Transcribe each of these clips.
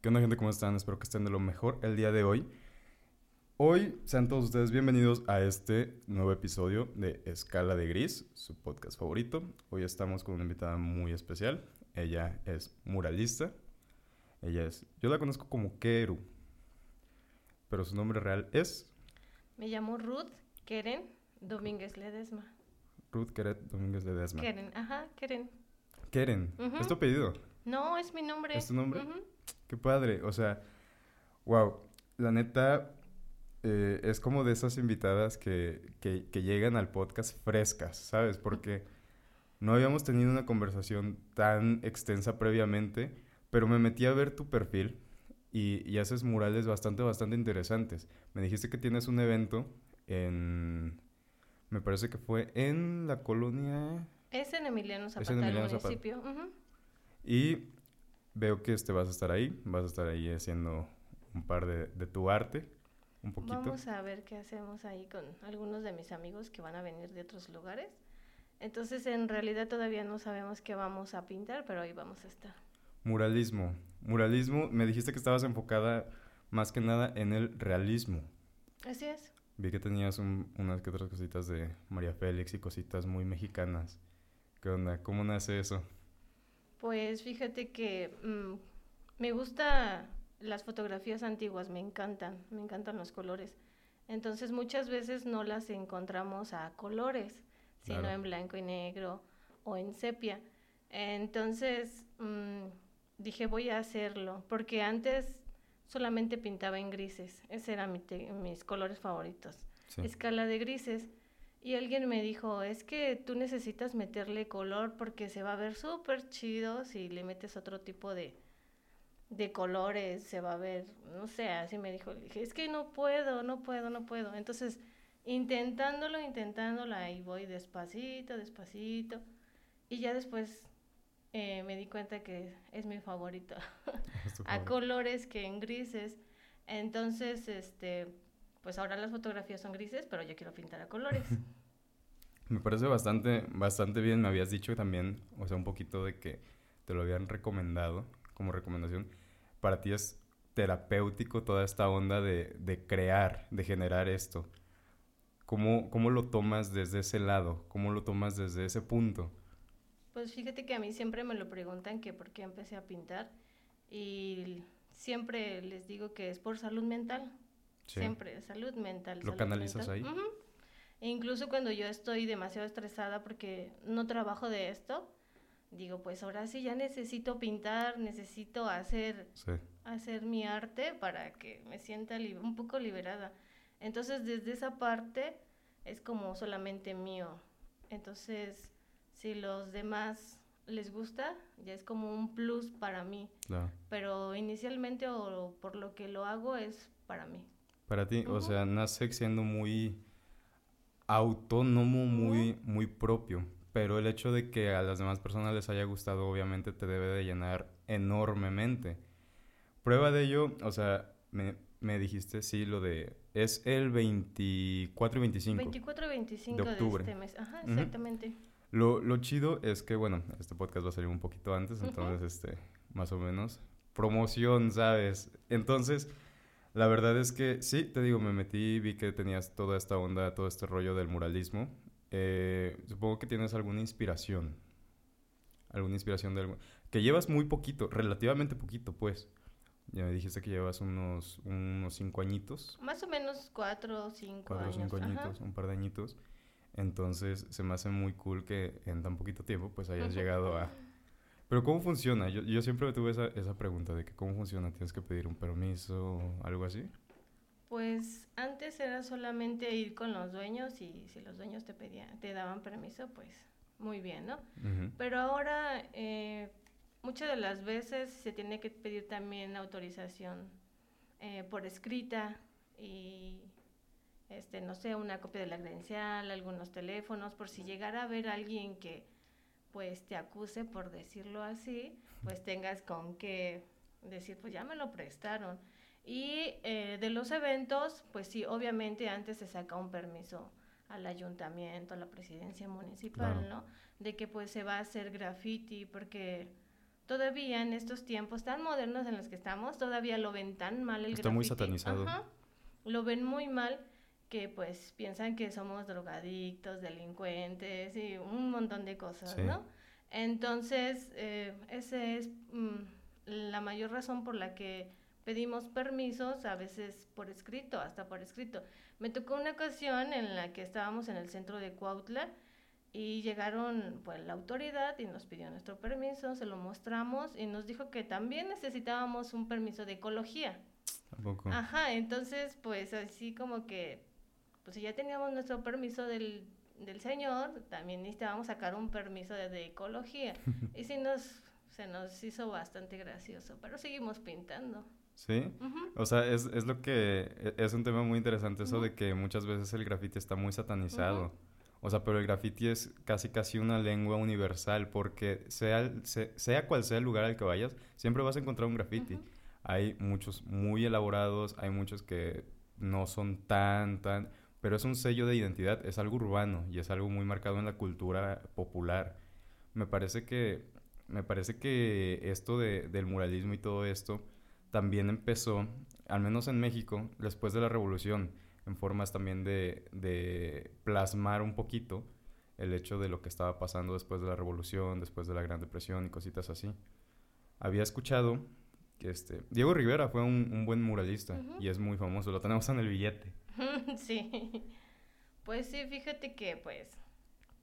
¿Qué onda gente? ¿Cómo están? Espero que estén de lo mejor el día de hoy. Hoy sean todos ustedes bienvenidos a este nuevo episodio de Escala de Gris, su podcast favorito. Hoy estamos con una invitada muy especial. Ella es muralista. Ella es, yo la conozco como Keru, pero su nombre real es... Me llamo Ruth Keren Domínguez Ledesma. Ruth Keret Domínguez Ledesma. Keren, ajá, Keren. Keren, Ujú. ¿es tu apellido? No, es mi nombre. ¿Es tu nombre? Ujú. Qué padre, o sea, wow, la neta eh, es como de esas invitadas que, que, que llegan al podcast frescas, ¿sabes? Porque no habíamos tenido una conversación tan extensa previamente, pero me metí a ver tu perfil y, y haces murales bastante, bastante interesantes. Me dijiste que tienes un evento en, me parece que fue en la colonia... Es en Emiliano Zapata, en el Emiliano Zapata. municipio. Ujú. Y veo que este, vas a estar ahí, vas a estar ahí haciendo un par de, de tu arte, un poquito. Vamos a ver qué hacemos ahí con algunos de mis amigos que van a venir de otros lugares. Entonces, en realidad todavía no sabemos qué vamos a pintar, pero ahí vamos a estar. Muralismo. Muralismo, me dijiste que estabas enfocada más que nada en el realismo. Así es. Vi que tenías un- unas que otras cositas de María Félix y cositas muy mexicanas. ¿Qué onda? ¿Cómo nace eso? Pues fíjate que mm, me gusta las fotografías antiguas, me encantan, me encantan los colores. Entonces muchas veces no las encontramos a colores, sino Claro. en blanco y negro o en sepia. Entonces mm, dije voy a hacerlo, porque antes solamente pintaba en grises, ese era mi te- mis colores favoritos Sí. escala de grises. Y alguien me dijo, es que tú necesitas meterle color porque se va a ver súper chido si le metes otro tipo de, de colores, se va a ver, no sé, así me dijo. Le dije, es que no puedo, no puedo, no puedo. Entonces, intentándolo, intentándolo, ahí voy despacito, despacito. Y ya después eh, me di cuenta que es mi favorito a colores que en grises. Entonces, este, pues ahora las fotografías son grises, pero yo quiero pintar a colores. Me parece bastante, bastante bien. Me habías dicho también, o sea, un poquito de que te lo habían recomendado como recomendación. Para ti es terapéutico toda esta onda de, de crear, de generar esto. ¿Cómo, ¿Cómo lo tomas desde ese lado? ¿Cómo lo tomas desde ese punto? Pues fíjate que a mí siempre me lo preguntan que por qué empecé a pintar y siempre les digo que es por salud mental. Sí. Siempre, salud mental. ¿Lo salud canalizas mental. ahí? Ujú. E incluso cuando yo estoy demasiado estresada porque no trabajo de esto, digo, pues ahora sí ya necesito pintar, necesito hacer Sí. hacer mi arte para que me sienta un poco liberada. Entonces, desde esa parte es como solamente mío. Entonces, si los demás les gusta, ya es como un plus para mí. Claro. Pero inicialmente o por lo que lo hago es para mí. Para ti, o Ujú. sea, nace siendo muy autónomo, muy, muy propio. Pero el hecho de que a las demás personas les haya gustado, obviamente te debe de llenar enormemente. Prueba de ello, o sea, me, me dijiste, sí, lo de... Es el 24 y 25. 24 y 25 De de, octubre. este mes. Ajá, exactamente. Lo, lo chido es que, bueno, este podcast va a salir un poquito antes, entonces, este, más o menos, promoción, ¿sabes? Entonces, la verdad es que sí, te digo, me metí, vi que tenías toda esta onda, todo este rollo del muralismo. Eh, supongo que tienes alguna inspiración, alguna inspiración de algo, que llevas muy poquito, relativamente poquito, pues. Ya me dijiste que llevas unos, unos cinco añitos. Más o menos 4 o 5 cuatro o años. cinco ajá. añitos, un par de añitos. Entonces se me hace muy cool que en tan poquito tiempo pues hayas llegado a... Pero ¿cómo funciona? Yo, yo siempre tuve esa, esa pregunta de que ¿cómo funciona? ¿Tienes que pedir un permiso o algo así? Pues antes era solamente ir con los dueños y si los dueños te pedían, te daban permiso, pues muy bien, ¿no? Pero ahora eh, muchas de las veces se tiene que pedir también autorización eh, por escrita y este no sé una copia de la credencial, algunos teléfonos por si llegara a haber alguien que pues te acuse por decirlo así, pues tengas con qué decir pues ya me lo prestaron. Y eh, de los eventos, pues sí, obviamente antes se saca un permiso al ayuntamiento, a la presidencia municipal, Claro. ¿no? De que pues se va a hacer graffiti porque todavía en estos tiempos tan modernos en los que estamos, todavía lo ven tan mal el Está muy satanizado. lo ven muy mal que pues piensan que somos drogadictos, delincuentes y un montón de cosas, ¿no? Entonces, eh, esa es mm, la mayor razón por la que pedimos permisos, a veces por escrito, hasta por escrito. Me tocó una ocasión en la que estábamos en el centro de Cuautla, y llegaron pues la autoridad y nos pidió nuestro permiso, se lo mostramos y nos dijo que también necesitábamos un permiso de ecología. ¿Tampoco? Ajá, entonces pues así como que pues si ya teníamos nuestro permiso del, del señor, también necesitábamos sacar un permiso de, ecología. y sí nos se nos hizo bastante gracioso, pero seguimos pintando. Sí, o sea, es, es, lo que, e, es un tema muy interesante eso de que muchas veces el grafiti está muy satanizado. O sea, pero el graffiti es casi casi una lengua universal porque sea, sea, cual sea el lugar al que vayas, siempre vas a encontrar un graffiti. Hay muchos muy elaborados, hay muchos que no son tan, tan... Pero es un sello de identidad, es algo urbano y es algo muy marcado en la cultura popular. Me parece que, me parece que esto de, del muralismo y todo esto también empezó, al menos en México, después de la revolución en formas también de, plasmar un poquito el hecho de lo que estaba pasando después de la revolución, después de la Gran Depresión y cositas así. Había escuchado que este Diego Rivera fue un, buen muralista y es muy famoso, lo tenemos en el billete. sí. Pues sí, fíjate que pues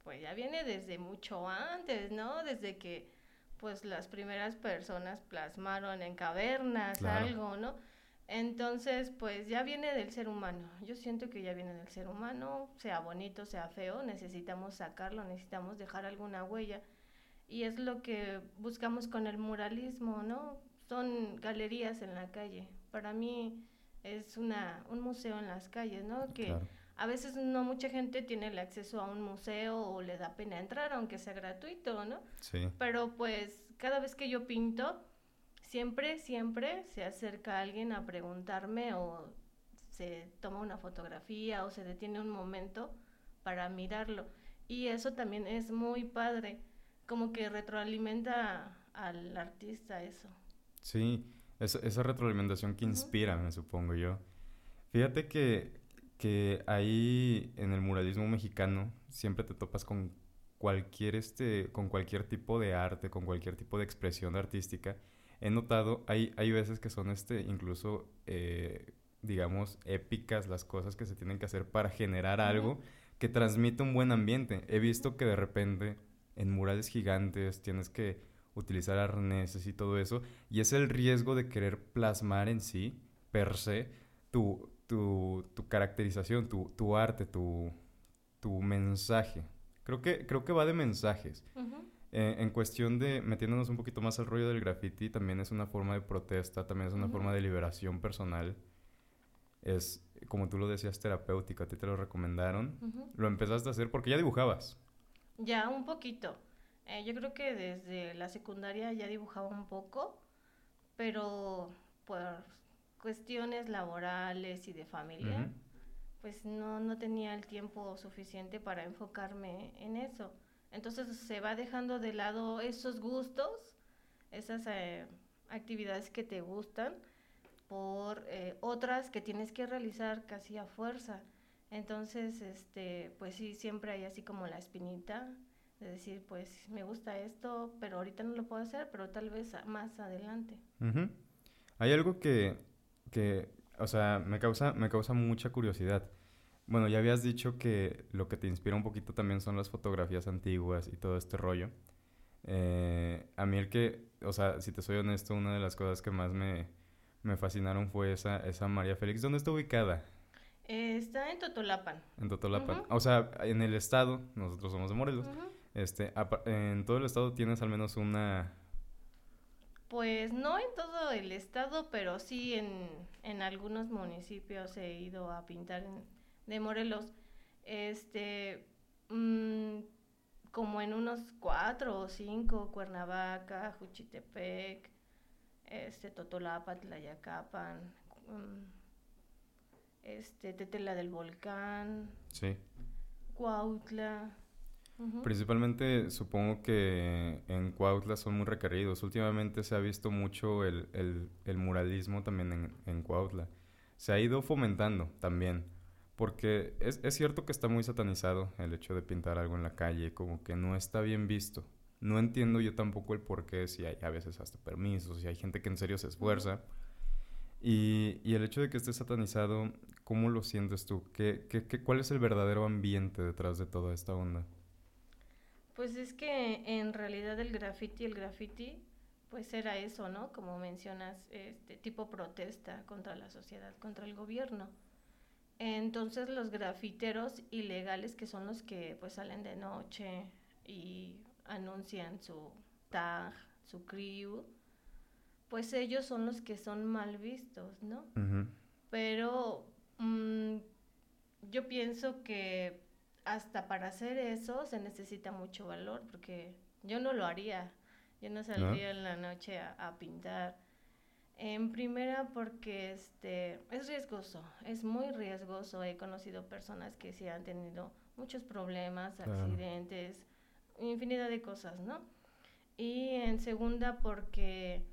pues ya viene desde mucho antes, ¿no? Desde que pues las primeras personas plasmaron en cavernas algo, ¿no? Entonces, pues ya viene del ser humano. Yo siento que ya viene del ser humano, sea bonito, sea feo, necesitamos sacarlo, necesitamos dejar alguna huella. Y es lo que buscamos con el muralismo, ¿no? Son galerías en la calle. Para mí es una, un museo en las calles, ¿no? Que a veces no mucha gente tiene el acceso a un museo o le da pena entrar, aunque sea gratuito, ¿no? Sí. Pero pues cada vez que yo pinto, siempre, siempre se acerca alguien a preguntarme o se toma una fotografía o se detiene un momento para mirarlo. Y eso también es muy padre, como que retroalimenta al artista eso. Sí, esa, retroalimentación que inspira, me supongo yo. Fíjate que, que ahí en el muralismo mexicano siempre te topas con cualquier, este, con cualquier tipo de arte, con cualquier tipo de expresión artística he notado, hay, hay veces que son este, incluso, eh, digamos, épicas las cosas que se tienen que hacer para generar algo que transmite un buen ambiente. He visto que de repente en murales gigantes tienes que utilizar arneses y todo eso, y es el riesgo de querer plasmar en sí, per se, tu, tu, tu caracterización, tu, tu arte, tu, tu mensaje. Creo que, creo que va de mensajes. Eh, en cuestión de metiéndonos un poquito más al rollo del graffiti, también es una forma de protesta, también es una forma de liberación personal. Es, como tú lo decías, terapéutico. A ti te lo recomendaron. Lo empezaste a hacer porque ya dibujabas. Ya, un poquito. Eh, yo creo que desde la secundaria ya dibujaba un poco, pero por cuestiones laborales y de familia, pues no, no tenía el tiempo suficiente para enfocarme en eso. Entonces se va dejando de lado esos gustos, esas eh, actividades que te gustan, por eh, otras que tienes que realizar casi a fuerza. Entonces, este, pues sí, siempre hay así como la espinita de decir, pues me gusta esto, pero ahorita no lo puedo hacer, pero tal vez más adelante. Hay algo que, que, o sea, me causa, me causa mucha curiosidad. Bueno, ya habías dicho que lo que te inspira un poquito también son las fotografías antiguas y todo este rollo. Eh, a mí el que, o sea, si te soy honesto, una de las cosas que más me, me fascinaron fue esa, esa María Félix. ¿Dónde está ubicada? está en Totolapan. En Totolapan. O sea, en el estado, nosotros somos de Morelos. Este, en todo el estado tienes al menos una... Pues no en todo el estado, pero sí en, en algunos municipios he ido a pintar en, de Morelos, este, mm, como en unos cuatro o cinco, Cuernavaca, Juchitepec, este, Totolapa, Tlayacapan, mm, este, Tetela del Volcán, sí. Cuautla. Principalmente supongo que en Cuautla son muy requeridos. Últimamente se ha visto mucho el, el, muralismo también en, en, Cuautla. Se ha ido fomentando también. Porque es, es, cierto que está muy satanizado el hecho de pintar algo en la calle, como que no está bien visto. No entiendo yo tampoco el por qué, si hay a veces hasta permisos, si hay gente que en serio se esfuerza. Y, y, el hecho de que esté satanizado, ¿cómo lo sientes tú? ¿Qué, qué, qué, ¿Cuál es el verdadero ambiente detrás de toda esta onda? Pues es que en realidad el graffiti, el graffiti, pues era eso, ¿no? Como mencionas, este tipo protesta contra la sociedad, contra el gobierno. Entonces los grafiteros ilegales, que son los que pues salen de noche y anuncian su tag, su crew, pues ellos son los que son mal vistos, ¿no? Pero mm, yo pienso que hasta para hacer eso se necesita mucho valor, porque yo no lo haría. Yo no saldría en la noche a, pintar. En primera porque este es riesgoso, es muy riesgoso. He conocido personas que sí han tenido muchos problemas, accidentes, infinidad de cosas, ¿no? Y en segunda porque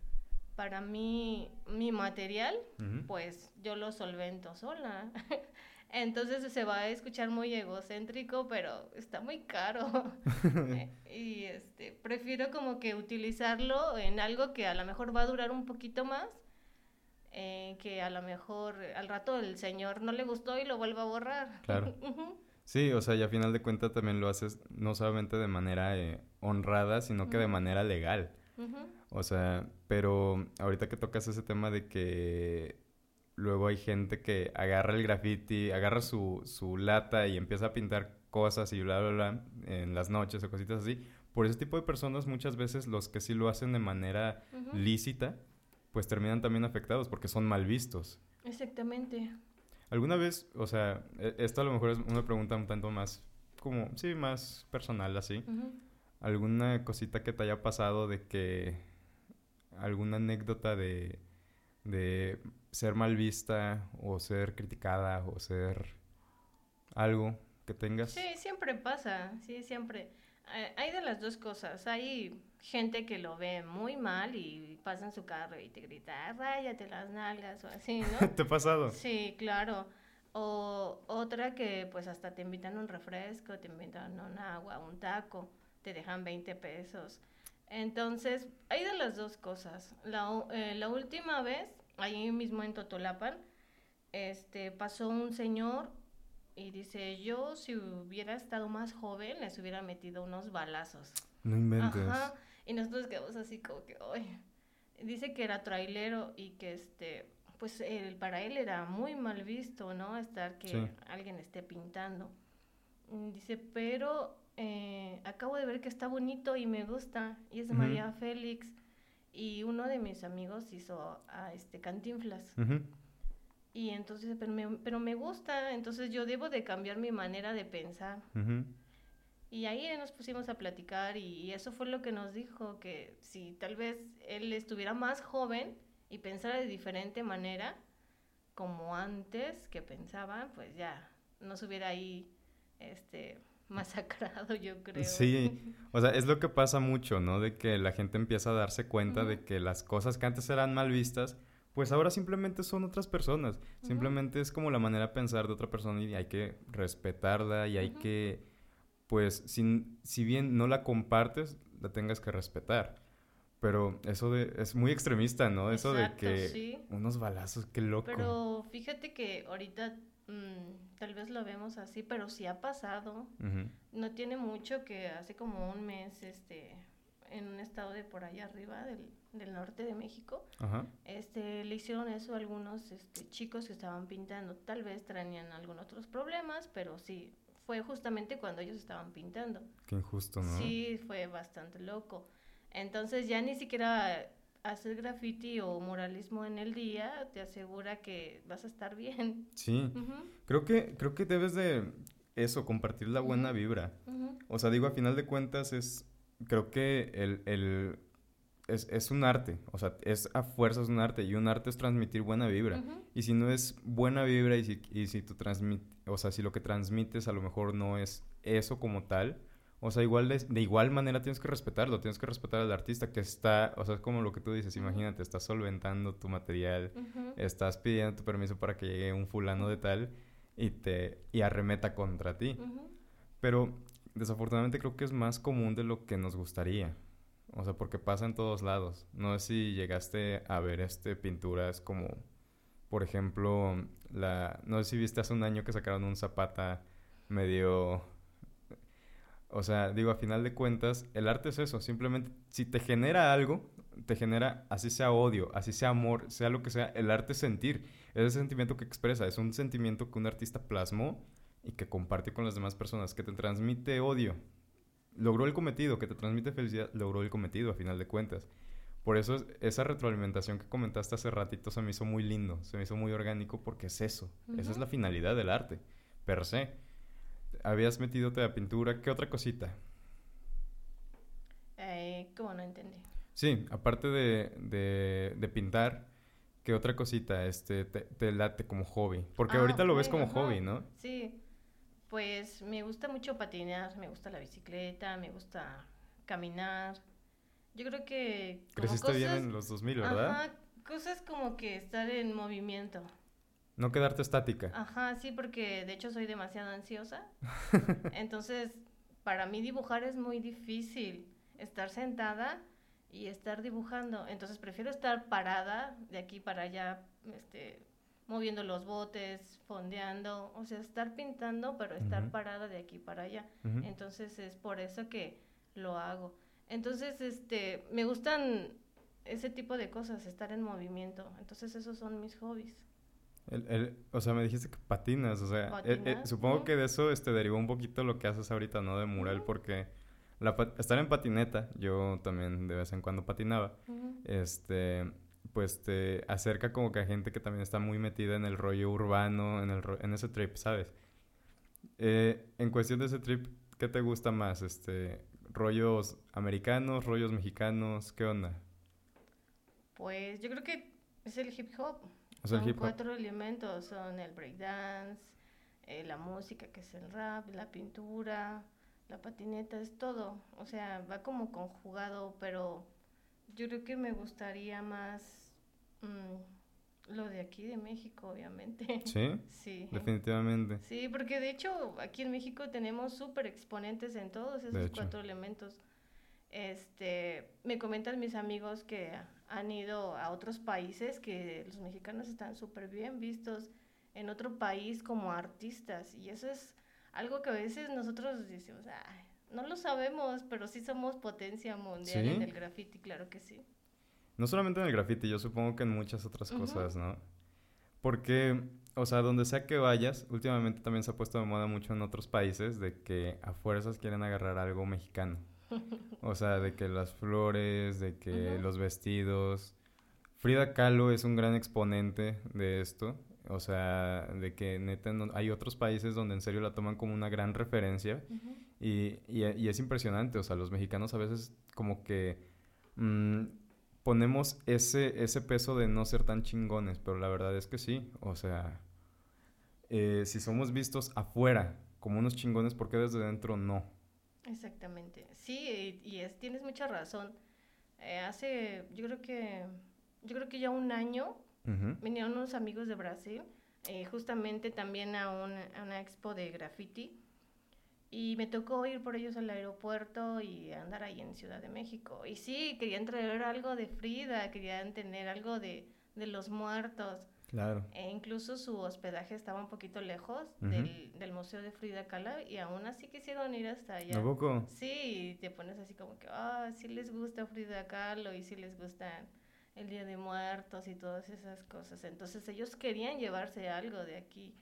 para mí mi material, pues yo lo solvento sola. Entonces se va a escuchar muy egocéntrico, pero está muy caro. Eh, y este, prefiero como que utilizarlo en algo que a lo mejor va a durar un poquito más, eh, que a lo mejor al rato el señor no le gustó y lo vuelva a borrar. Claro. sí, o sea, y a final de cuentas también lo haces no solamente de manera eh, honrada, sino que de manera legal. O sea, pero ahorita que tocas ese tema de que Luego hay gente que agarra el graffiti, agarra su, su lata y empieza a pintar cosas y bla, bla, bla en las noches o cositas así. Por ese tipo de personas muchas veces los que sí lo hacen de manera lícita, pues terminan también afectados porque son mal vistos. Exactamente. ¿Alguna vez, o sea, e, esto a lo mejor es una pregunta un tanto más, como, sí, más personal así? ¿Alguna cosita que te haya pasado de que, alguna anécdota de, de ser mal vista o ser criticada o ser algo que tengas? Sí, siempre pasa, sí, siempre. Eh, hay de las dos cosas. Hay gente que lo ve muy mal y pasa en su carro y te grita, ráyate las nalgas o así, ¿no? ¿Te ha pasado? Sí, claro. O otra que pues hasta te invitan un refresco, te invitan un agua, un taco, te dejan 20 pesos. Entonces, hay de las dos cosas. La, eh, la última vez ahí mismo en Totolapan, este, pasó un señor y dice, yo si hubiera estado más joven, les hubiera metido unos balazos. No inventes. Ajá. Y nosotros quedamos así como que, ay. Dice que era trailero y que este, pues él, para él era muy mal visto, ¿no? Estar que alguien esté pintando. Dice, pero eh, acabo de ver que está bonito y me gusta. Y es de María Félix. Y uno de mis amigos hizo a este Cantinflas. Y entonces, pero me, pero me gusta, entonces yo debo de cambiar mi manera de pensar. Y ahí nos pusimos a platicar y, eso fue lo que nos dijo, que si tal vez él estuviera más joven y pensara de diferente manera, como antes que pensaba, pues ya no se hubiera ahí este, masacrado, yo creo. Sí, o sea, es lo que pasa mucho, ¿no? De que la gente empieza a darse cuenta de que las cosas que antes eran mal vistas, pues ahora simplemente son otras personas. Simplemente es como la manera de pensar de otra persona y hay que respetarla y hay que, pues, sin, si bien no la compartes, la tengas que respetar. Pero eso de, es muy extremista, ¿no? Eso de que unos balazos, qué loco. Pero fíjate que ahorita Mm, tal vez lo vemos así, pero sí ha pasado. No tiene mucho que hace como un mes, este, en un estado de por allá arriba del, del norte de México, este, le hicieron eso a algunos este, chicos que estaban pintando. Tal vez traían algunos otros problemas, pero sí, fue justamente cuando ellos estaban pintando. Qué injusto, ¿no? Sí, fue bastante loco. Entonces ya ni siquiera hacer graffiti o muralismo en el día te asegura que vas a estar bien. Sí, creo, que, creo que debes de eso, compartir la buena vibra. O sea, digo, a final de cuentas es, creo que el, el es, es, un arte, o sea, es a fuerzas un arte y un arte es transmitir buena vibra. Y si no es buena vibra y si, y si tú transmites, o sea, si lo que transmites a lo mejor no es eso como tal, O sea, igual de, de, igual manera tienes que respetarlo, tienes que respetar al artista que está, o sea, es como lo que tú dices, imagínate, estás solventando tu material, estás pidiendo tu permiso para que llegue un fulano de tal y te y arremeta contra ti. Pero desafortunadamente creo que es más común de lo que nos gustaría. O sea, porque pasa en todos lados. No sé si llegaste a ver este pinturas como, por ejemplo, la... No sé si viste hace un año que sacaron un zapata medio... O sea, digo, a final de cuentas, el arte es eso. Simplemente, si te genera algo, te genera, así sea odio, así sea amor, sea lo que sea, el arte es sentir. Es el sentimiento que expresa. Es un sentimiento que un artista plasmó y que comparte con las demás personas, que te transmite odio, logró el cometido, que te transmite felicidad, logró el cometido a final de cuentas. Por eso esa retroalimentación que comentaste hace ratito se me hizo muy lindo, se me hizo muy orgánico porque es eso, esa es la finalidad del arte, per se. Habías metido a pintura, ¿qué otra cosita? Eh, ¿Cómo no entendí? Sí, aparte de, de, pintar, ¿qué otra cosita este, te, late como hobby? Porque ah, ahorita lo ves como hobby, ¿no? Sí, pues me gusta mucho patinar, me gusta la bicicleta, me gusta caminar. Yo creo que... Creciste bien en los 2000, ¿verdad? Ajá, cosas como que estar en movimiento. No quedarte estática. Ajá, sí, porque de hecho soy demasiado ansiosa. Entonces, para mí dibujar es muy difícil. Estar sentada y estar dibujando. Entonces, prefiero estar parada de aquí para allá, este, moviendo los botes, fondeando, o sea, estar pintando, pero estar parada de aquí para allá. Entonces es por eso que lo hago. Entonces, este, me gustan ese tipo de cosas, estar en movimiento. Entonces esos son mis hobbies. El, el, o sea, me dijiste que patinas, o sea, eh, eh, supongo que de eso este, derivó un poquito lo que haces ahorita, ¿no? De mural, porque la, estar en patineta, yo también de vez en cuando patinaba, este, pues te acerca como que a gente que también está muy metida en el rollo urbano, en, el en ese trip, ¿sabes? Eh, en cuestión de ese trip, ¿qué te gusta más? Este, ¿Rollos americanos, rollos mexicanos? ¿Qué onda? Pues yo creo que es el hip hop. Son cuatro elementos, son el breakdance, eh, la música que es el rap, la pintura, la patineta, es todo. O sea, va como conjugado, pero yo creo que me gustaría más Mm, lo de aquí de México, obviamente. ¿Sí? Sí. Definitivamente. Sí, porque de hecho aquí en México tenemos súper exponentes en todos esos cuatro elementos. Este, me comentan mis amigos que han ido a otros países que los mexicanos están súper bien vistos en otro país como artistas y eso es algo que a veces nosotros decimos, no lo sabemos, pero sí somos potencia mundial en el graffiti, claro que sí. No solamente en el graffiti, yo supongo que en muchas otras cosas, ¿no? Porque, o sea, donde sea que vayas, últimamente también se ha puesto de moda mucho en otros países de que a fuerzas quieren agarrar algo mexicano. O sea, de que las flores, de que los vestidos. Frida Kahlo es un gran exponente de esto. O sea, de que neta hay otros países donde en serio la toman como una gran referencia. y, y, es impresionante. O sea, los mexicanos a veces como que... Mm, ponemos ese, ese peso de no ser tan chingones, pero la verdad es que sí, o sea, eh, si somos vistos afuera como unos chingones, ¿por qué desde dentro no? Exactamente, sí, y, es, tienes mucha razón. Eh, hace, yo creo que, yo creo que ya un año vinieron unos amigos de Brasil, eh, justamente también a, a una expo de graffiti, y me tocó ir por ellos al aeropuerto y andar ahí en Ciudad de México. Y sí, querían traer algo de Frida, querían tener algo de, de los muertos. Claro. E incluso su hospedaje estaba un poquito lejos del, del, Museo de Frida Kahlo y aún así quisieron ir hasta allá. ¿A poco? Sí, y te pones así como que, ah, sí les gusta Frida Kahlo y sí les gusta el Día de Muertos y todas esas cosas. Entonces ellos querían llevarse algo de aquí,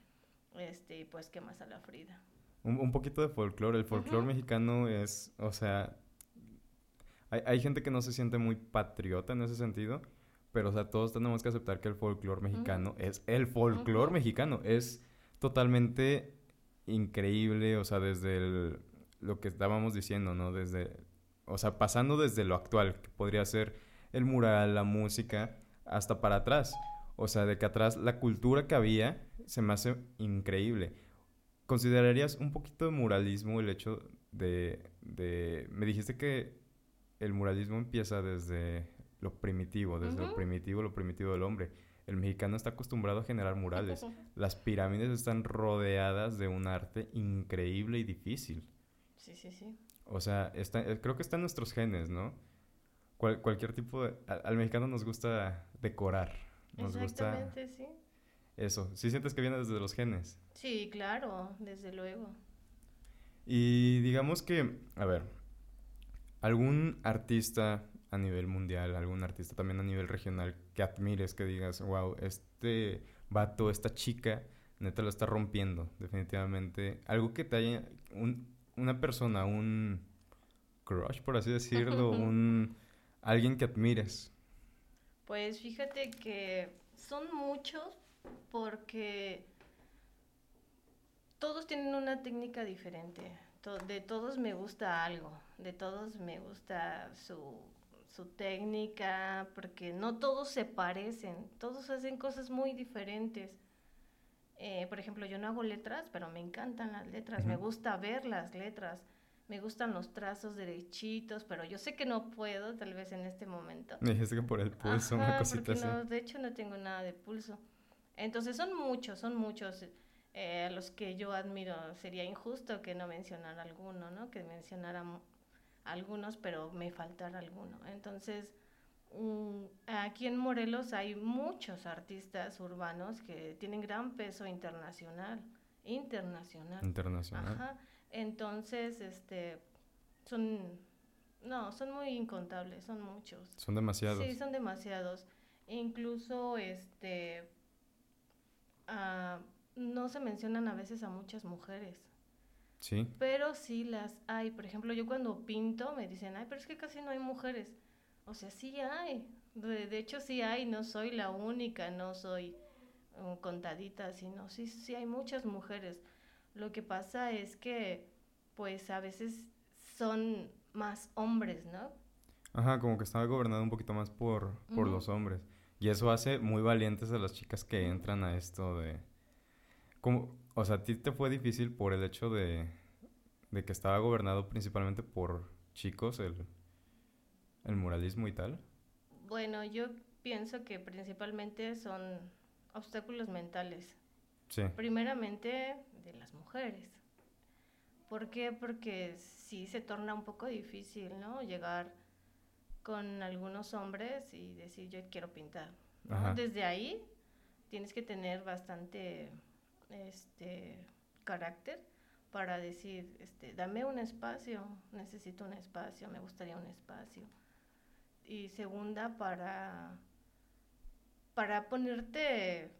este, pues qué más a la Frida un, poquito de folclore. El folclore mexicano es, o sea, hay, hay, gente que no se siente muy patriota en ese sentido, pero, o sea, todos tenemos que aceptar que el folclore mexicano es el folclore mexicano. Es totalmente increíble, o sea, desde lo que estábamos diciendo, ¿no? Desde, o sea, pasando desde lo actual, que podría ser el mural, la música, hasta para atrás. O sea, de que atrás la cultura que había se me hace increíble. ¿Considerarías un poquito de muralismo el hecho de, de... Me dijiste que el muralismo empieza desde lo primitivo, desde lo primitivo, lo primitivo del hombre. El mexicano está acostumbrado a generar murales. Las pirámides están rodeadas de un arte increíble y difícil. Sí, sí, sí. O sea, está, eh, creo que está en nuestros genes, ¿no? cualquier tipo de... Al, mexicano nos gusta decorar. Nos Exactamente, sí. Eso. ¿Sí sientes que viene desde los genes? Sí, claro, desde luego. Y digamos que, a ver, algún artista a nivel mundial, algún artista también a nivel regional que admires, que digas, wow, este vato, esta chica, neta lo está rompiendo, definitivamente. Algo que te haya, una persona, un crush, por así decirlo, un alguien que admires. Pues fíjate que son muchos porque todos tienen una técnica diferente. De todos me gusta algo, de todos me gusta su, su técnica, porque no todos se parecen, todos hacen cosas muy diferentes. Eh, por ejemplo, yo no hago letras, pero me encantan las letras, me gusta ver las letras, me gustan los trazos derechitos, pero yo sé que no puedo, tal vez en este momento. Me dijiste que por el pulso, una cosita así. No, de hecho no tengo nada de pulso. Entonces son muchos, son muchos eh, a los que yo admiro. Sería injusto que no mencionara alguno, ¿no? Que mencionara algunos, pero me faltara alguno. Entonces, mm, aquí en Morelos hay muchos artistas urbanos que tienen gran peso internacional. Internacional. Internacional. Ajá. Entonces, este, son, no, son muy incontables, son muchos. Son demasiados. Sí, son demasiados. incluso, este, ah, no se mencionan a veces a muchas mujeres. Sí. Pero sí las hay. Por ejemplo, yo cuando pinto me dicen, ay, pero es que casi no hay mujeres. O sea, sí hay. De, hecho, sí hay. No soy la única, no soy um, contadita, sino sí, sí hay muchas mujeres. Lo que pasa es que, pues, a veces son más hombres, ¿no? Ajá, como que está gobernado un poquito más por, por los hombres. Y eso hace muy valientes a las chicas que entran a esto de... Como, o sea, ¿a ti te fue difícil por el hecho de, de que estaba gobernado principalmente por chicos el, el muralismo y tal? Bueno, yo pienso que principalmente son obstáculos mentales. Sí. Primeramente de las mujeres. ¿Por qué? Porque sí se torna un poco difícil, ¿no? Llegar con algunos hombres y decir yo quiero pintar. Desde ahí tienes que tener bastante este carácter para decir, este, dame un espacio, necesito un espacio, me gustaría un espacio. Y segunda, para, para ponerte,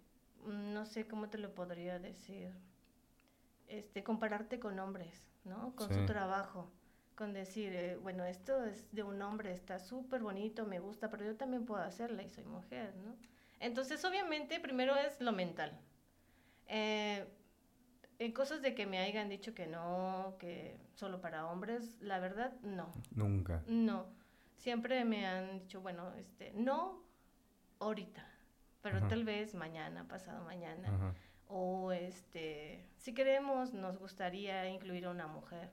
no sé cómo te lo podría decir, este, compararte con hombres, ¿no? Con su trabajo, con decir, eh, bueno, esto es de un hombre, está súper bonito, me gusta, pero yo también puedo hacerla y soy mujer, ¿no? Entonces, obviamente, primero es lo mental, eh, en cosas de que me hayan dicho que no, que solo para hombres, la verdad, no. Nunca. No. Siempre me han dicho, bueno, este, no ahorita, pero tal vez mañana, pasado mañana. O este, si queremos, nos gustaría incluir a una mujer.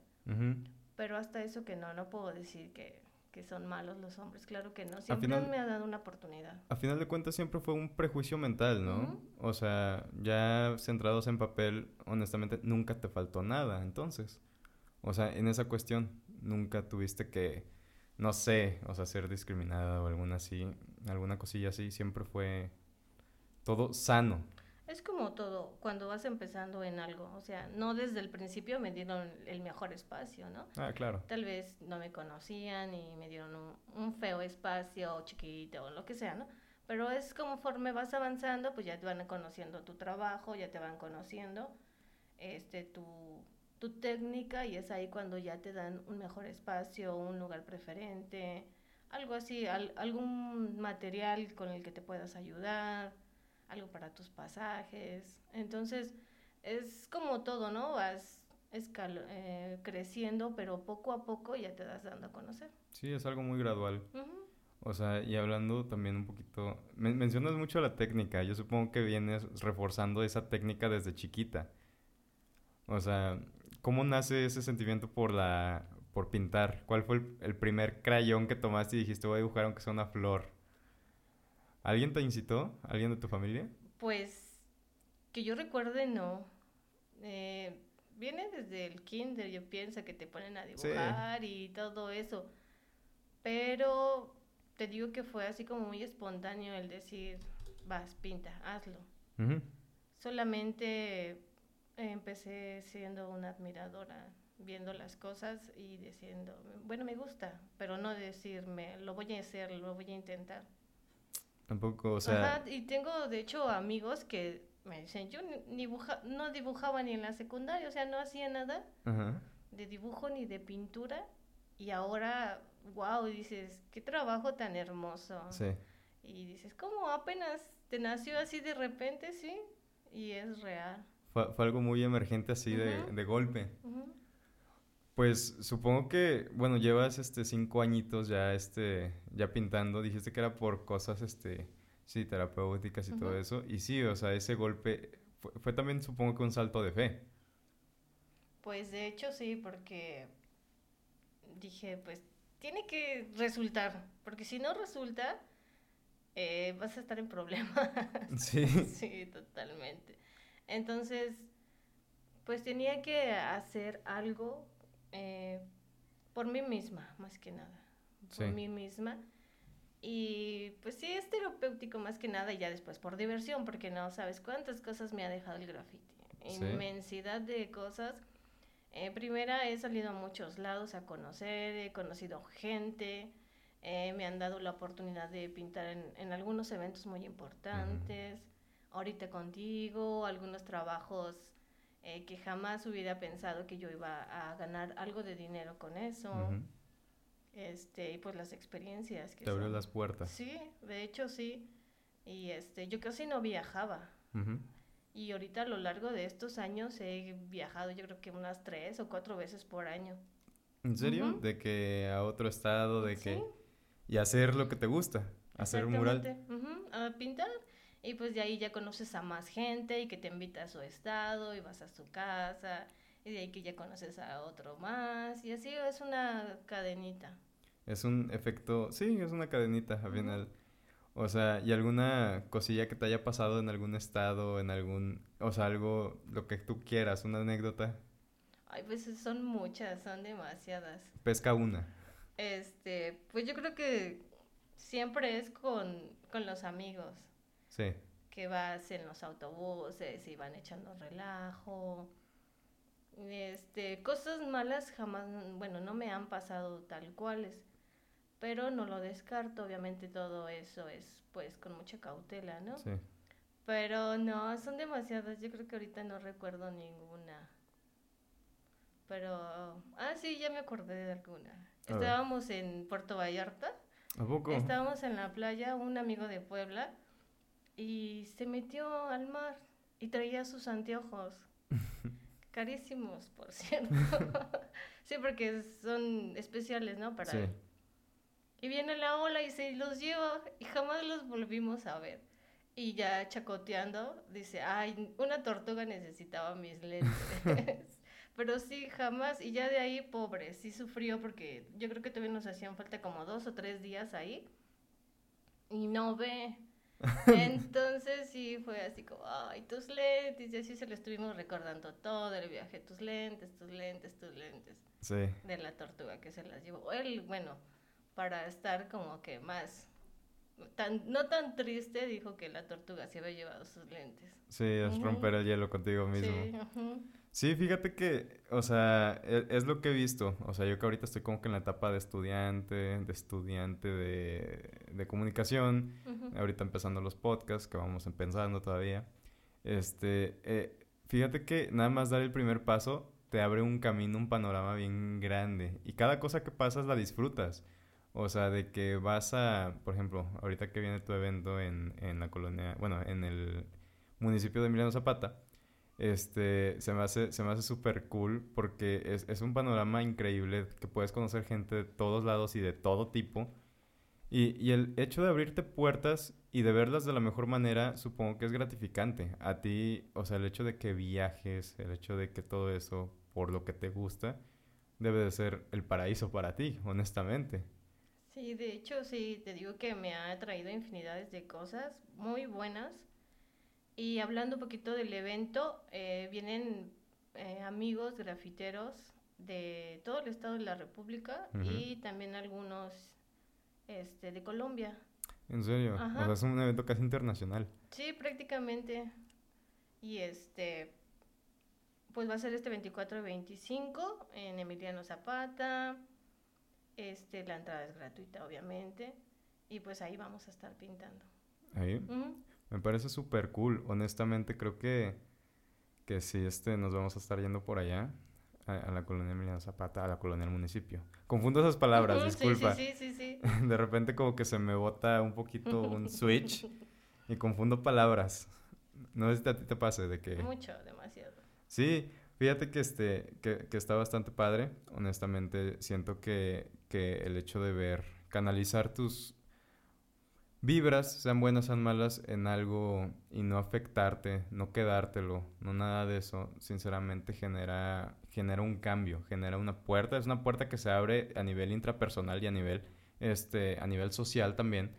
Pero hasta eso que no, no puedo decir que, que son malos los hombres, claro que no, siempre me ha dado una oportunidad. A final de cuentas siempre fue un prejuicio mental, ¿no? O sea, ya centrados en papel, honestamente, nunca te faltó nada, entonces. O sea, en esa cuestión, nunca tuviste que, no sé, o sea, ser discriminada o alguna así, alguna cosilla así, siempre fue todo sano. Es como todo, cuando vas empezando en algo, o sea, no desde el principio me dieron el mejor espacio, ¿no? Ah, claro. Tal vez no me conocían y me dieron un, feo espacio chiquito o lo que sea, ¿no? Pero es conforme vas avanzando, pues ya te van conociendo tu trabajo, ya te van conociendo este tu, tu técnica y es ahí cuando ya te dan un mejor espacio, un lugar preferente, algo así, algún material con el que te puedas ayudar algo para tus pasajes. Entonces, es como todo, ¿no? Vas eh, creciendo, pero poco a poco ya te das dando a conocer. Sí, es algo muy gradual. O sea, y hablando también un poquito, mencionas mucho la técnica, yo supongo que vienes reforzando esa técnica desde chiquita. O sea, ¿cómo nace ese sentimiento por la por pintar? ¿Cuál fue el, el primer crayón que tomaste y dijiste voy a dibujar aunque sea una flor? ¿Alguien te incitó? ¿Alguien de tu familia? Pues que yo recuerde, no. Eh, viene desde el kinder, yo pienso que te ponen a Sí. dibujar y todo eso. Pero te digo que fue así como muy espontáneo el decir, vas, pinta, hazlo. Solamente empecé siendo una admiradora, viendo las cosas y diciendo, bueno, me gusta, pero no decirme, lo voy a hacer, lo voy a intentar. Tampoco, o sea, Ajá, y tengo de hecho amigos que me dicen, yo ni dibuja, no dibujaba ni en la secundaria, o sea, no hacía nada ajá. de dibujo ni de pintura y ahora, wow, dices, qué trabajo tan hermoso. Sí. Y dices, ¿cómo apenas te nació así de repente? Sí, y es real. Fue, fue algo muy emergente así de, Ujú. de golpe. Ujú. Pues supongo que, bueno, llevas este cinco añitos ya este, ya pintando. Dijiste que era por cosas este, sí, terapéuticas y todo eso. Y sí, o sea, ese golpe fue, fue también supongo que un salto de fe. Pues de hecho sí, porque dije, pues tiene que resultar, porque si no resulta, eh, vas a estar en problemas. Sí. Sí, totalmente. Entonces, pues tenía que hacer algo eh, por mí misma, más que nada. Por Sí. mí misma. Y pues sí, es terapéutico más que nada y ya después por diversión, porque no sabes cuántas cosas me ha dejado el graffiti. Sí. Inmensidad de cosas. Eh, primera, he salido a muchos lados a conocer, he conocido gente, eh, me han dado la oportunidad de pintar en, en algunos eventos muy importantes, ahorita contigo, algunos trabajos eh, que jamás hubiera pensado que yo iba a ganar algo de dinero con eso, Ujú. este, y pues las experiencias que Te abrió son- las puertas. Sí, de hecho sí, y este, yo casi no viajaba. Ujú. Y ahorita a lo largo de estos años he viajado yo creo que unas tres o cuatro veces por año. ¿En serio? Ujú. De que a otro estado, de que... Sí, Y hacer lo que te gusta. Hacer un mural. exactamente. Ujú, a pintar. Y pues de ahí ya conoces a más gente y que te invita a su estado y vas a su casa. Y de ahí que ya conoces a otro más. Y así es una cadenita. Es un efecto, sí, es una cadenita al final. O sea, ¿y alguna cosilla que te haya pasado en algún estado, en algún, o sea, algo, lo que tú quieras, una anécdota? Ay, pues son muchas, son demasiadas. Pesca una. Este, pues yo creo que siempre es con, con los amigos. Sí. que vas en los autobuses y van echando relajo. Este, cosas malas jamás, bueno, no me han pasado tal cuales, pero no lo descarto, obviamente todo eso es pues con mucha cautela, ¿no? Sí. Pero no, son demasiadas, yo creo que ahorita no recuerdo ninguna. Pero, ah, sí, ya me acordé de alguna. A ver. Estábamos en Puerto Vallarta. ¿A poco? Estábamos en la playa, un amigo de Puebla, y se metió al mar y traía sus anteojos. Carísimos, por cierto. sí, porque son especiales, ¿no? Para Sí. él. Y viene la ola y se los lleva y jamás los volvimos a ver. Y ya chacoteando, dice, ay, una tortuga necesitaba mis lentes. Pero sí, jamás. Y ya de ahí, pobre, sí sufrió porque yo creo que todavía nos hacían falta como dos o tres días ahí. Y no ve. Entonces sí fue así como, ay, tus lentes. Y así se lo estuvimos recordando todo el viaje. Tus lentes, tus lentes, tus lentes. Sí. De la tortuga que se las llevó. Él, bueno, para estar como que más, tan, no tan triste, dijo que la tortuga se había llevado sus lentes. Sí, es romper el hielo contigo mismo. Sí, ujú. Sí, fíjate que, o sea, e- es, lo que he visto. O sea, yo que ahorita estoy como que en la etapa de estudiante, de estudiante de, de comunicación, ahorita empezando los podcasts, que vamos empezando todavía. Este, eh, fíjate que nada más dar el primer paso te abre un camino, un panorama bien grande. Y cada cosa que pasas la disfrutas. O sea, de que vas a, por ejemplo, ahorita que viene tu evento en, en la colonia, bueno, en el municipio de Emiliano Zapata, este, se me hace, se súper cool porque es, es un panorama increíble que puedes conocer gente de todos lados y de todo tipo. Y, y el hecho de abrirte puertas y de verlas de la mejor manera, supongo que es gratificante. A ti, o sea, el hecho de que viajes, el hecho de que todo eso por lo que te gusta, debe de ser el paraíso para ti, honestamente. Sí, de hecho, sí, te digo que me ha traído infinidades de cosas muy buenas. Y hablando un poquito del evento, eh, vienen eh, amigos grafiteros de todo el estado de la República y también algunos este, de Colombia. ¿En serio? O sea, es un evento casi internacional. Sí, prácticamente. Y este, pues va a ser este 24 y 25 en Emiliano Zapata. Este, la entrada es gratuita, obviamente. Y pues ahí vamos a estar pintando. Ahí. Me parece súper cool. Honestamente, creo que, que sí, este, nos vamos a estar yendo por allá. A, la colonia Emiliano Zapata, a la colonia del municipio. Confundo esas palabras, disculpa. Sí, sí, sí, De repente como que se me bota un poquito un switch y confundo palabras. No sé si a ti te pase de que... Mucho, demasiado. Sí, fíjate que, este, que, que está bastante padre. Honestamente, siento que, que el hecho de ver, canalizar tus vibras, sean buenas, sean malas, en algo y no afectarte, no quedártelo, no nada de eso, sinceramente genera, genera un cambio, genera una puerta, es una puerta que se abre a nivel intrapersonal y a nivel, este, a nivel social también.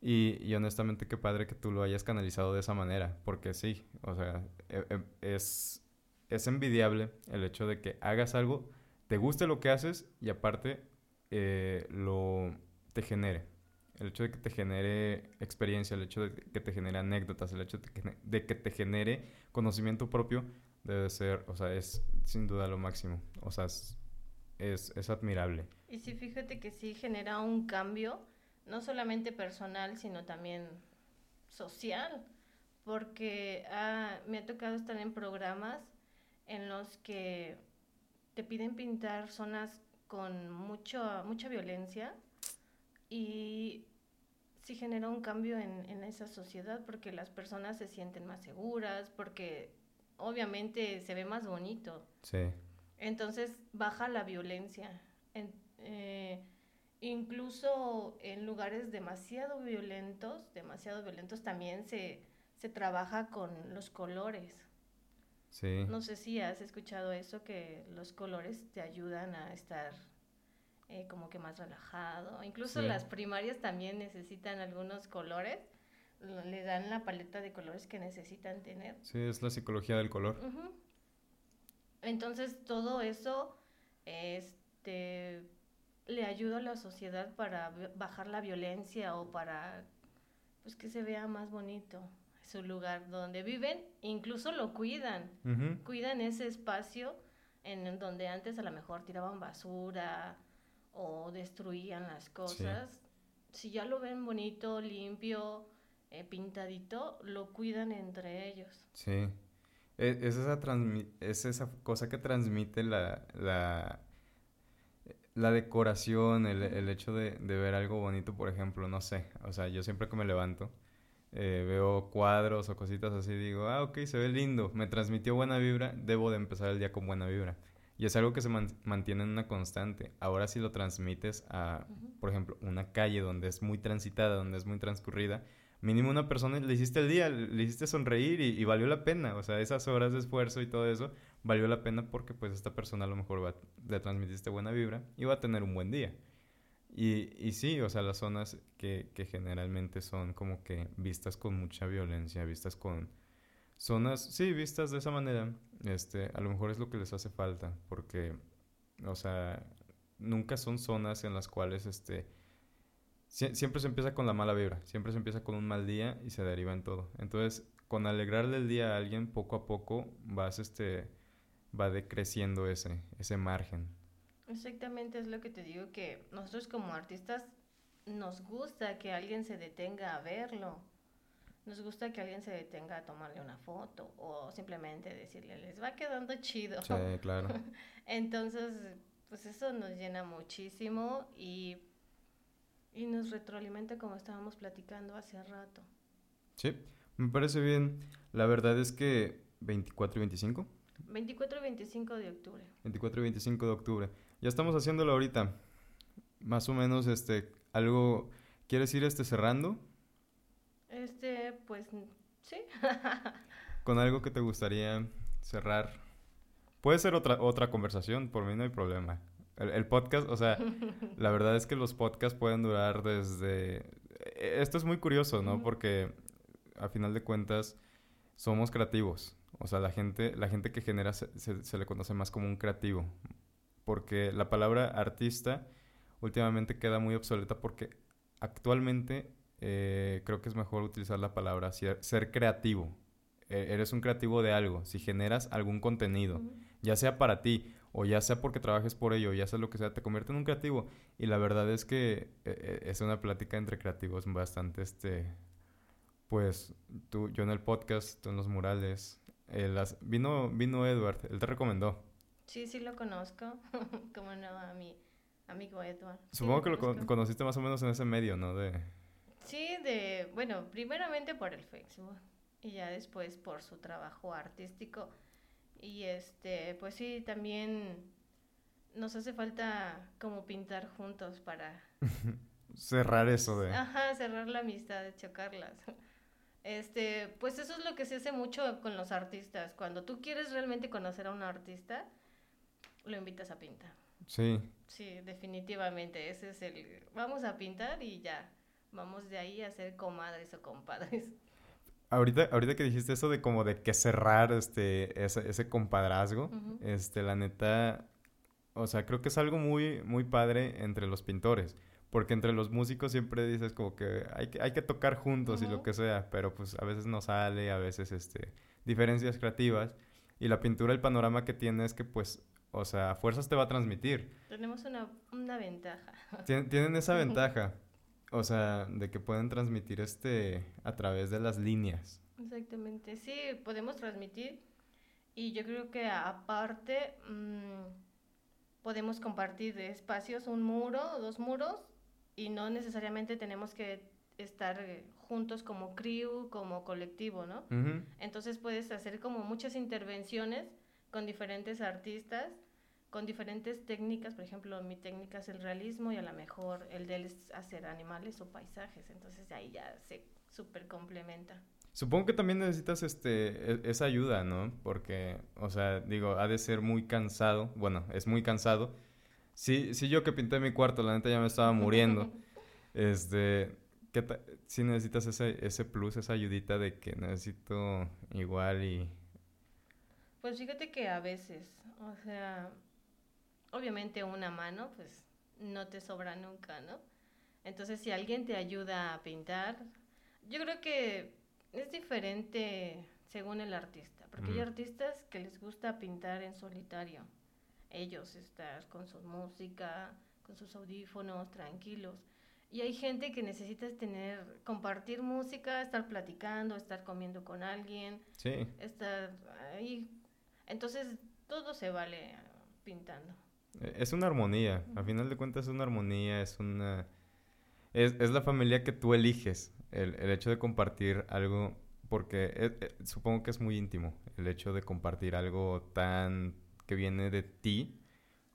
Y, honestamente qué padre que tú lo hayas canalizado de esa manera, porque sí, o sea, e, e, es, es envidiable el hecho de que hagas algo, te guste lo que haces y aparte eh, lo te genere. El hecho de que te genere experiencia, el hecho de que te genere anécdotas, el hecho de que, te genere conocimiento propio, debe ser, o sea, es sin duda lo máximo. O sea, es, es, admirable. Y sí, fíjate que sí genera un cambio, no solamente personal, sino también social, porque ah, me ha tocado estar en programas en los que te piden pintar zonas con mucho, mucha violencia y sí genera un cambio en, en esa sociedad porque las personas se sienten más seguras, porque obviamente se ve más bonito. Sí. Entonces baja la violencia. Eh, incluso en lugares demasiado violentos, demasiado violentos también se, se trabaja con los colores. Sí. No sé si has escuchado eso, que los colores te ayudan a estar eh, como que más relajado. Incluso las primarias también necesitan algunos colores, le dan la paleta de colores que necesitan tener. Sí, es la psicología del color. Entonces todo eso este, le ayuda a la sociedad para bajar la violencia o para pues que se vea más bonito su lugar donde viven, incluso lo cuidan, cuidan ese espacio en donde antes a lo mejor tiraban basura, o destruían las cosas, si ya lo ven bonito, limpio, eh, pintadito, lo cuidan entre ellos. Sí. E, es, esa, es esa cosa que transmite la, la, la decoración, el, el hecho de, de, ver algo bonito, por ejemplo, no sé. O sea, yo siempre que me levanto, eh, veo cuadros o cositas así, digo, ah, ok, se ve lindo, me transmitió buena vibra, debo de empezar el día con buena vibra. Y es algo que se mantiene en una constante. Ahora si lo transmites a, por ejemplo, una calle donde es muy transitada, donde es muy transcurrida, mínimo una persona le hiciste el día, le hiciste sonreír y, valió la pena. O sea, esas horas de esfuerzo y todo eso valió la pena porque pues esta persona a lo mejor va, le transmitiste buena vibra y va a tener un buen día. Y, y sí, o sea, las zonas que, que generalmente son como que vistas con mucha violencia, vistas con zonas, sí, vistas de esa manera, este, a lo mejor es lo que les hace falta, porque, o sea, nunca son zonas en las cuales, este, siempre se empieza con la mala vibra, siempre se empieza con un mal día y se deriva en todo. Entonces, con alegrarle el día a alguien, poco a poco vas, este, va decreciendo ese, ese margen. Exactamente, es lo que te digo, que nosotros como artistas nos gusta que alguien se detenga a verlo nos gusta que alguien se detenga a tomarle una foto o simplemente decirle, les va quedando chido. Sí, claro. Entonces, pues eso nos llena muchísimo y, y nos retroalimenta como estábamos platicando hace rato. Sí, me parece bien. La verdad es que 24 y 25. 24 y 25 de octubre. 24 y 25 de octubre. Ya estamos haciéndolo ahorita. Más o menos, este, algo, ¿quieres ir este cerrando? Este, pues sí. ¿Con algo que te gustaría cerrar? puede ser otra, otra conversación, por mí no hay problema. El, el podcast, o sea, la verdad es que los podcasts pueden durar desde... e, Esto es muy curioso, ¿no? Porque a final de cuentas somos creativos. O sea, la gente, la gente que genera se, se- se le conoce más como un creativo. Porque la palabra artista últimamente queda muy obsoleta porque actualmente eh, creo que es mejor utilizar la palabra ser, ser creativo. E- eres un creativo de algo. Si generas algún contenido, ya sea para ti o ya sea porque trabajes por ello, ya sea lo que sea, te convierte en un creativo. Y la verdad es que eh, eh, es una plática entre creativos bastante, este, pues, tú, yo en el podcast, tú en los murales. eh, las- vino, vino Edward, él te recomendó. Sí, sí lo conozco. Como no, a mi amigo Edward. Sí, Supongo que lo con- conociste más o menos en ese medio, ¿no? De... Sí, de, bueno, primeramente por el Facebook y ya después por su trabajo artístico. Y este, pues sí, también nos hace falta como pintar juntos para, Cerrar eso de... ajá, cerrar la amistad, chocarlas. Este, pues eso es lo que se hace mucho con los artistas. Cuando tú quieres realmente conocer a un artista, lo invitas a pintar. Sí. Sí, definitivamente, ese es el, vamos a pintar y ya, vamos de ahí a ser comadres o compadres. Ahorita, ahorita que dijiste eso de como de que cerrar este, ese, ese compadrazgo, Ujú. este, la neta, o sea, creo que es algo muy, muy padre entre los pintores. Porque entre los músicos siempre dices como que hay que, hay que tocar juntos y lo que sea, pero pues a veces no sale, a veces este, diferencias creativas. Y la pintura, el panorama que tiene es que pues, o sea, a fuerzas te va a transmitir. Tenemos una, una ventaja. Tien- tienen esa ventaja, o sea, de que pueden transmitir este a través de las líneas. Exactamente, sí, podemos transmitir y yo creo que aparte mm, podemos compartir espacios, un muro, dos muros y no necesariamente tenemos que estar eh, juntos como crew, como colectivo, ¿no? Entonces puedes hacer como muchas intervenciones con diferentes artistas, con diferentes técnicas. Por ejemplo, mi técnica es el realismo y a lo mejor el de él es hacer animales o paisajes. Entonces ahí ya se súper complementa. Supongo que también necesitas este e- esa ayuda, ¿no? Porque, o sea, digo, ha de ser muy cansado. Bueno, es muy cansado. Sí, sí yo que pinté mi cuarto, la neta ya me estaba muriendo. Este, ¿qué sí necesitas ese, ese plus, esa ayudita de que necesito igual y... Pues fíjate que a veces, o sea, obviamente una mano, pues no te sobra nunca, ¿no? Entonces, si alguien te ayuda a pintar, yo creo que es diferente según el artista, porque hay artistas que les gusta pintar en solitario. Ellos estar con su música, con sus audífonos, tranquilos. Y hay gente que necesita tener, compartir música, estar platicando, estar comiendo con alguien Sí, estar ahí. Entonces, todo se vale pintando. Es una armonía. A final de cuentas es una armonía, es una... Es, es la familia que tú eliges. El, el hecho de compartir algo, porque e- e- supongo que es muy íntimo. El hecho de compartir algo tan que viene de ti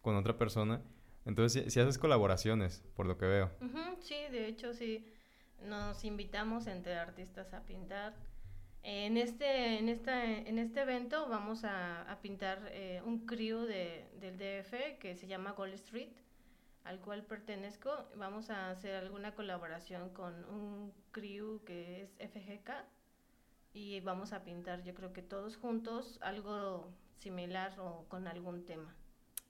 con otra persona. Entonces, si, si haces colaboraciones, por lo que veo. Sí, de hecho, sí. Nos invitamos entre artistas a pintar. En este, en esta, en este evento vamos a, a pintar eh, un crew de, del DF que se llama Gold Street, al cual pertenezco. Vamos a hacer alguna colaboración con un crew que es FGK y vamos a pintar, yo creo que todos juntos, algo similar o con algún tema.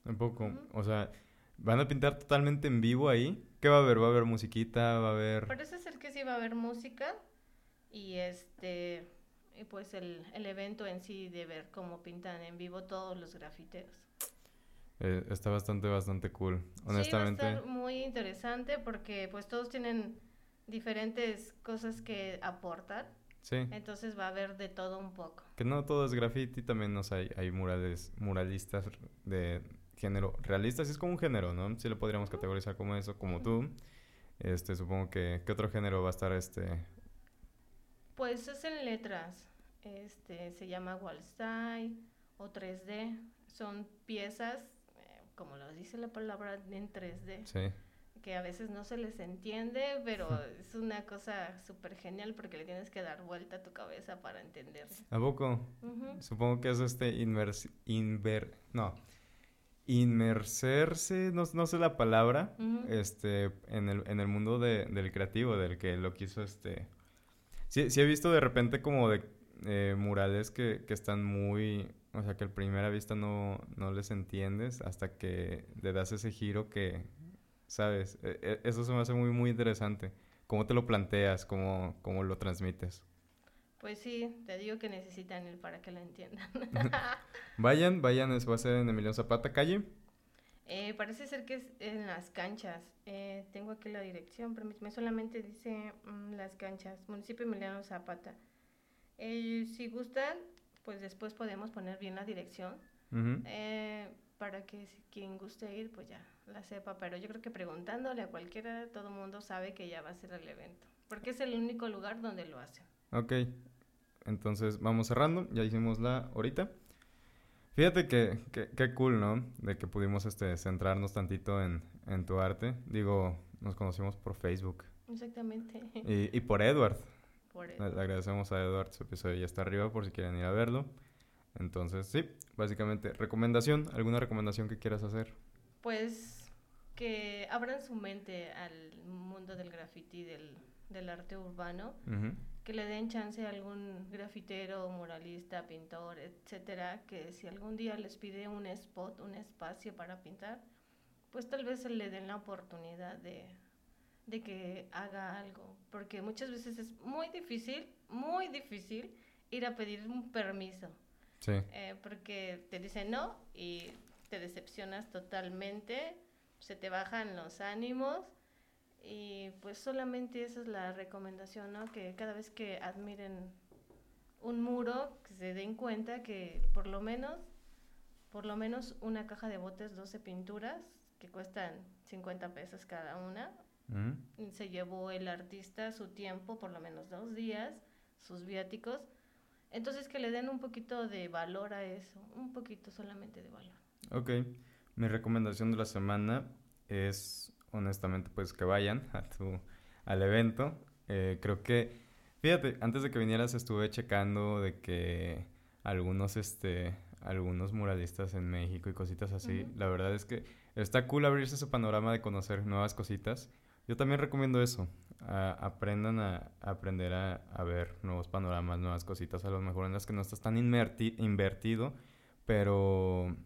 Un poco. Ujú. O sea, ¿van a pintar totalmente en vivo ahí? ¿Qué va a haber? ¿Va a haber musiquita? ¿Va a haber...? Parece ser que sí va a haber música y este pues el, el evento en sí de ver cómo pintan en vivo todos los grafiteros. Eh, está bastante, bastante cool. Sí, va a Honestamente. estar muy interesante porque pues todos tienen diferentes cosas que aportar, Sí. entonces va a haber de todo un poco. Que no todo es graffiti, también nos hay, hay murales, muralistas de género realista, sí es como un género, ¿no? Sí lo podríamos categorizar como eso, como tú. Este, supongo que, ¿qué otro género va a estar este? Pues es en letras, este se llama wall style o 3D, son piezas, eh, como lo dice la palabra, en 3D. Sí. que a veces no se les entiende, pero es una cosa súper genial porque le tienes que dar vuelta a tu cabeza para entenderlo. ¿A poco? Supongo que es este inmers... Inver... No. Inmerserse, no, no sé la palabra, este, en el, en el mundo de, del creativo, del que lo quiso, este... Sí, sí he visto de repente como de eh, murales que, que están muy... O sea, que a primera vista no, no les entiendes hasta que le das ese giro que, ¿sabes? E, e, eso se me hace muy, muy interesante. ¿Cómo te lo planteas? ¿Cómo, cómo lo transmites? Pues sí, te digo que necesitan ir para que lo entiendan. vayan, vayan, eso va a ser en Emiliano Zapata, calle. Eh, parece ser que es en las canchas. Eh, tengo aquí la dirección, pero me solamente dice mm, las canchas, municipio Emiliano Zapata. Eh, si gustan, pues después podemos poner bien la dirección para que quien guste ir, pues ya la sepa, pero yo creo que preguntándole a cualquiera, todo el mundo sabe que ya va a ser el evento, porque es el único lugar donde lo hacen. Ok, entonces vamos cerrando, ya hicimos la ahorita. Fíjate que, que, cool, ¿no? De que pudimos este, centrarnos tantito en, en tu arte. Digo, nos conocimos por Facebook. Exactamente. Y, y por Edward. Por Edward. Le agradecemos a Edward, su episodio ya está arriba por si quieren ir a verlo. Entonces, sí, básicamente, recomendación, ¿alguna recomendación que quieras hacer? Pues que abran su mente al mundo del graffiti, del, del arte urbano, que le den chance a algún grafitero, muralista, pintor, etcétera, que si algún día les pide un spot, un espacio para pintar, pues tal vez se le den la oportunidad de, de que haga algo, porque muchas veces es muy difícil, muy difícil ir a pedir un permiso. Sí. Eh, porque te dicen no y te decepcionas totalmente se te bajan los ánimos y pues solamente esa es la recomendación, ¿no? Que cada vez que admiren un muro, que se den cuenta que por lo menos, por lo menos una caja de botes, 12 pinturas, que cuestan 50 pesos cada una, se llevó el artista su tiempo, por lo menos dos días, sus viáticos, entonces que le den un poquito de valor a eso, un poquito solamente de valor. Ok. Mi recomendación de la semana es, honestamente, pues que vayan a tu, al evento. Eh, creo que, fíjate, antes de que vinieras estuve checando de que algunos, este, algunos muralistas en México y cositas así, la verdad es que está cool abrirse ese panorama de conocer nuevas cositas. Yo también recomiendo eso. aprendan a, aprender a, a, ver nuevos panoramas, nuevas cositas, a lo mejor en las que no estás tan invertido, pero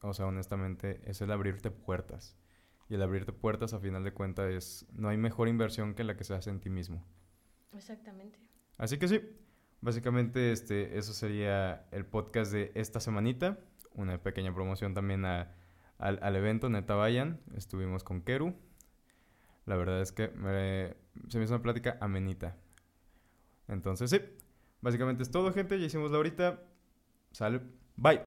o sea, honestamente, es el abrirte puertas. Y el abrirte puertas, a final de cuentas, es. No hay mejor inversión que la que se hace en ti mismo. Exactamente. Así que sí, básicamente, este, eso sería el podcast de esta semanita. Una pequeña promoción también al, al, evento, neta vayan. Estuvimos con Keru. La verdad es que se me hizo una plática amenita. Entonces, sí, básicamente es todo, gente. Ya hicimos la ahorita. Salud. Bye.